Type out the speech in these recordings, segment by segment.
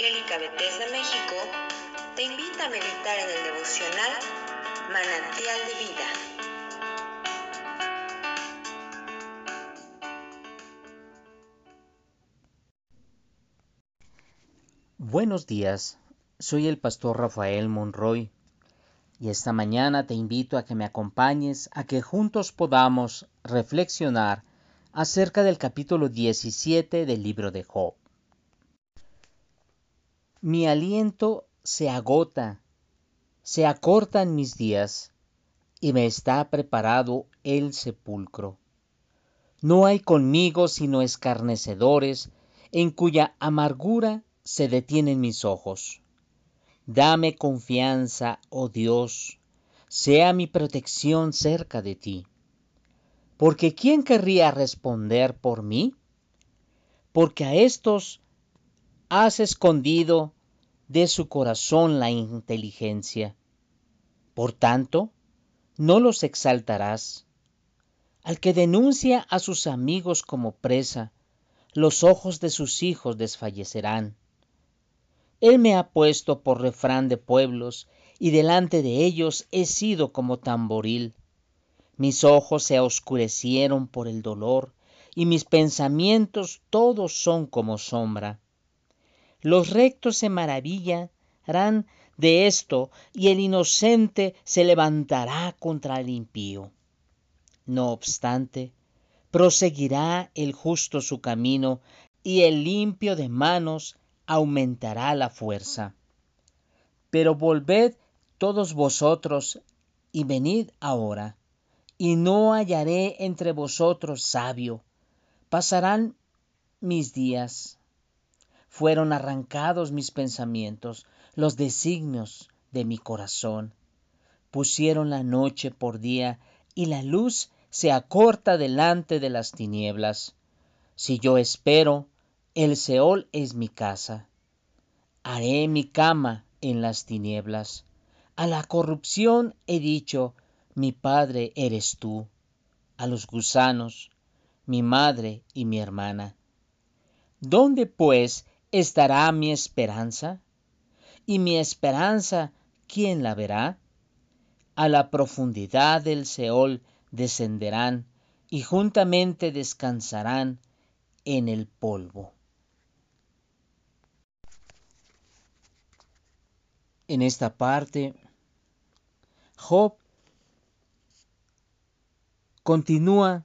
Evangélica Bethesda México te invita a meditar en el devocional Manantial de Vida. Buenos días, soy el pastor Rafael Monroy y esta mañana te invito a que me acompañes a que juntos podamos reflexionar acerca del capítulo 17 del libro de Job. Mi aliento se agota, se acortan mis días, y me está preparado el sepulcro. No hay conmigo sino escarnecedores, en cuya amargura se detienen mis ojos. Dame confianza, oh Dios, sea mi protección cerca de ti. Porque ¿quién querría responder por mí? Porque a estos has escondido de su corazón la inteligencia. Por tanto, no los exaltarás. Al que denuncia a sus amigos como presa, los ojos de sus hijos desfallecerán. Él me ha puesto por refrán de pueblos, y delante de ellos he sido como tamboril. Mis ojos se oscurecieron por el dolor, y mis pensamientos todos son como sombra. Los rectos se maravillarán de esto, y el inocente se levantará contra el impío. No obstante, proseguirá el justo su camino, y el limpio de manos aumentará la fuerza. Pero volved todos vosotros y venid ahora, y no hallaré entre vosotros sabio. Pasarán mis días fueron arrancados mis pensamientos, los designios de mi corazón. Pusieron la noche por día y la luz se acorta delante de las tinieblas. Si yo espero, el Seol es mi casa. Haré mi cama en las tinieblas. A la corrupción he dicho, mi padre eres tú. A los gusanos, mi madre y mi hermana. ¿Dónde pues estará mi esperanza? ¿Y mi esperanza quién la verá? A la profundidad del Seol descenderán y juntamente descansarán en el polvo. En esta parte, Job continúa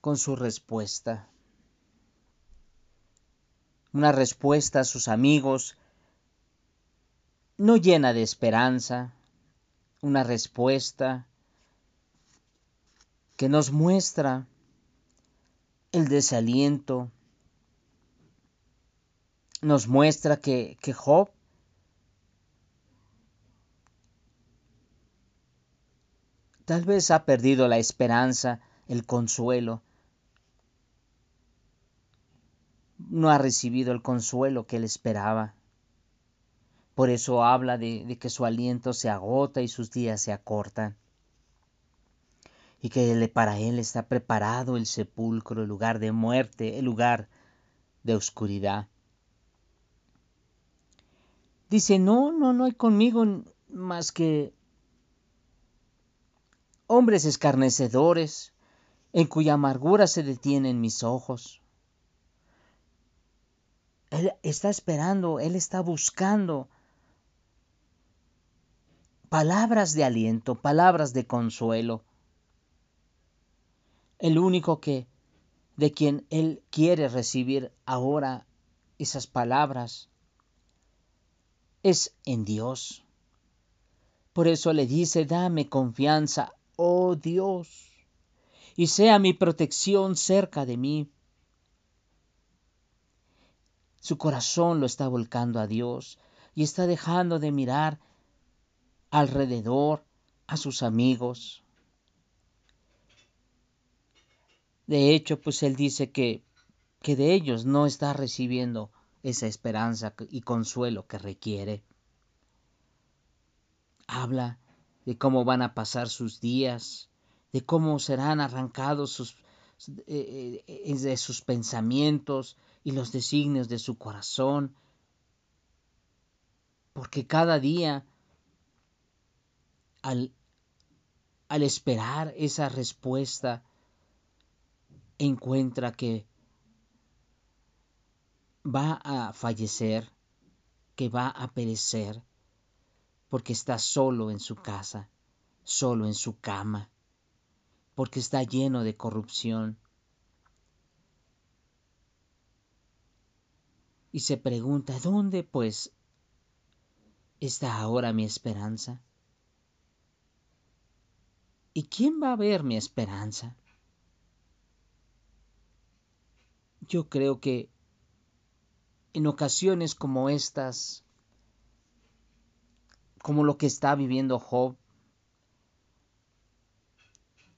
con su respuesta una respuesta a sus amigos no llena de esperanza, una respuesta que nos muestra el desaliento, nos muestra que, que Job tal vez ha perdido la esperanza, el consuelo, no ha recibido el consuelo que él esperaba. Por eso habla de, que su aliento se agota y sus días se acortan. Y que para él está preparado el sepulcro, el lugar de muerte, el lugar de oscuridad. Dice, no, no, no hay conmigo más que hombres escarnecedores, en cuya amargura se detienen mis ojos. Él está esperando, Él está buscando palabras de aliento, palabras de consuelo. El único que de quien Él quiere recibir ahora esas palabras es en Dios. Por eso le dice, dame confianza, oh Dios, y sea mi protección cerca de mí. Su corazón lo está volcando a Dios y está dejando de mirar alrededor a sus amigos. De hecho, pues él dice que, que de ellos no está recibiendo esa esperanza y consuelo que requiere. Habla de cómo van a pasar sus días, de cómo serán arrancados sus, eh, eh, de sus pensamientos y los designios de su corazón, porque cada día al, al esperar esa respuesta encuentra que va a fallecer, que va a perecer, porque está solo en su casa, solo en su cama, porque está lleno de corrupción. Y se pregunta, ¿dónde pues está ahora mi esperanza? ¿Y quién va a ver mi esperanza? Yo creo que en ocasiones como estas, como lo que está viviendo Job,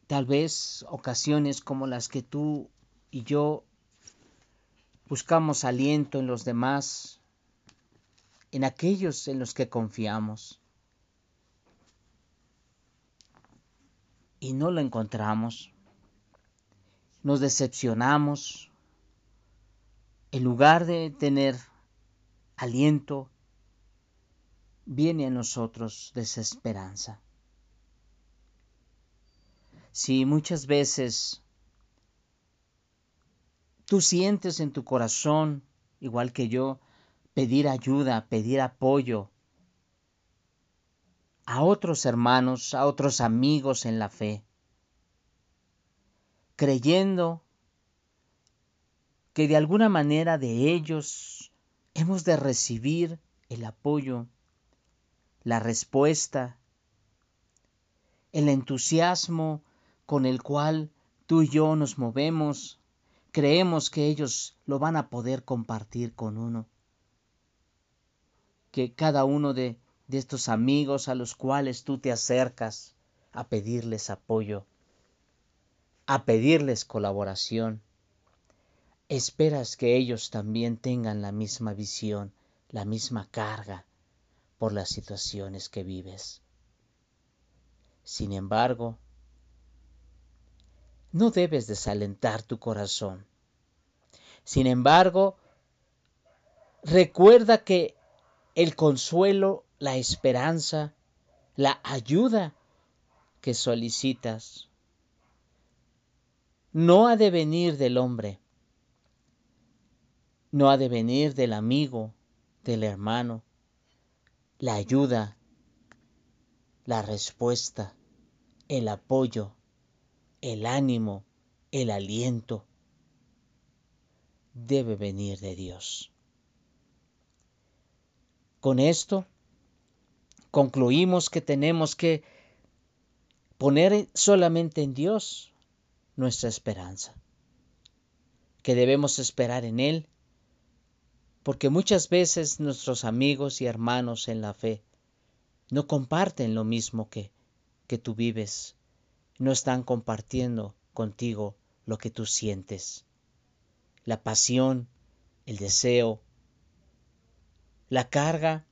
tal vez ocasiones como las que tú y yo buscamos aliento en los demás, en aquellos en los que confiamos, y no lo encontramos, nos decepcionamos, en lugar de tener aliento, viene a nosotros desesperanza. Si muchas veces tú sientes en tu corazón, igual que yo, pedir ayuda, pedir apoyo a otros hermanos, a otros amigos en la fe, creyendo que de alguna manera de ellos hemos de recibir el apoyo, la respuesta, el entusiasmo con el cual tú y yo nos movemos, creemos que ellos lo van a poder compartir con uno. Que cada uno de, de estos amigos a los cuales tú te acercas a pedirles apoyo, a pedirles colaboración, esperas que ellos también tengan la misma visión, la misma carga por las situaciones que vives. Sin embargo, no debes desalentar tu corazón. Sin embargo, recuerda que el consuelo, la esperanza, la ayuda que solicitas no ha de venir del hombre, no ha de venir del amigo, del hermano, la ayuda, la respuesta, el apoyo, el ánimo, el aliento, debe venir de Dios. Con esto concluimos que tenemos que poner solamente en Dios nuestra esperanza, que debemos esperar en Él porque muchas veces nuestros amigos y hermanos en la fe no comparten lo mismo que, que tú vives, no están compartiendo contigo lo que tú sientes, la pasión, el deseo, la carga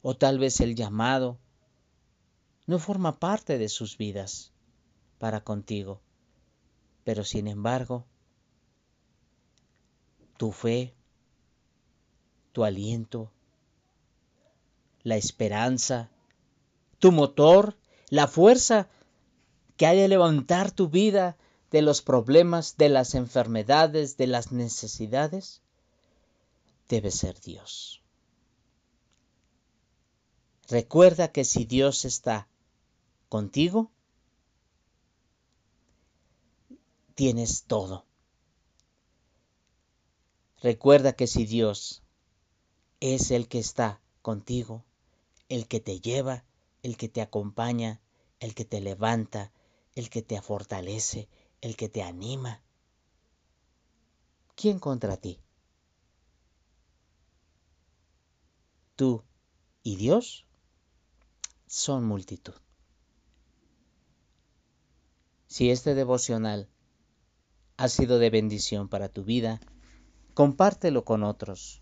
o tal vez el llamado, no forma parte de sus vidas para contigo. Pero sin embargo, tu fe, tu aliento, la esperanza, tu motor, la fuerza que hay de levantar tu vida de los problemas, de las enfermedades, de las necesidades, debe ser Dios. Recuerda que si Dios está contigo, tienes todo. Recuerda que si Dios es el que está contigo, el que te lleva, el que te acompaña, el que te levanta, el que te fortalece, el que te anima. ¿Quién contra ti? Tú y Dios son multitud. Si este devocional ha sido de bendición para tu vida, compártelo con otros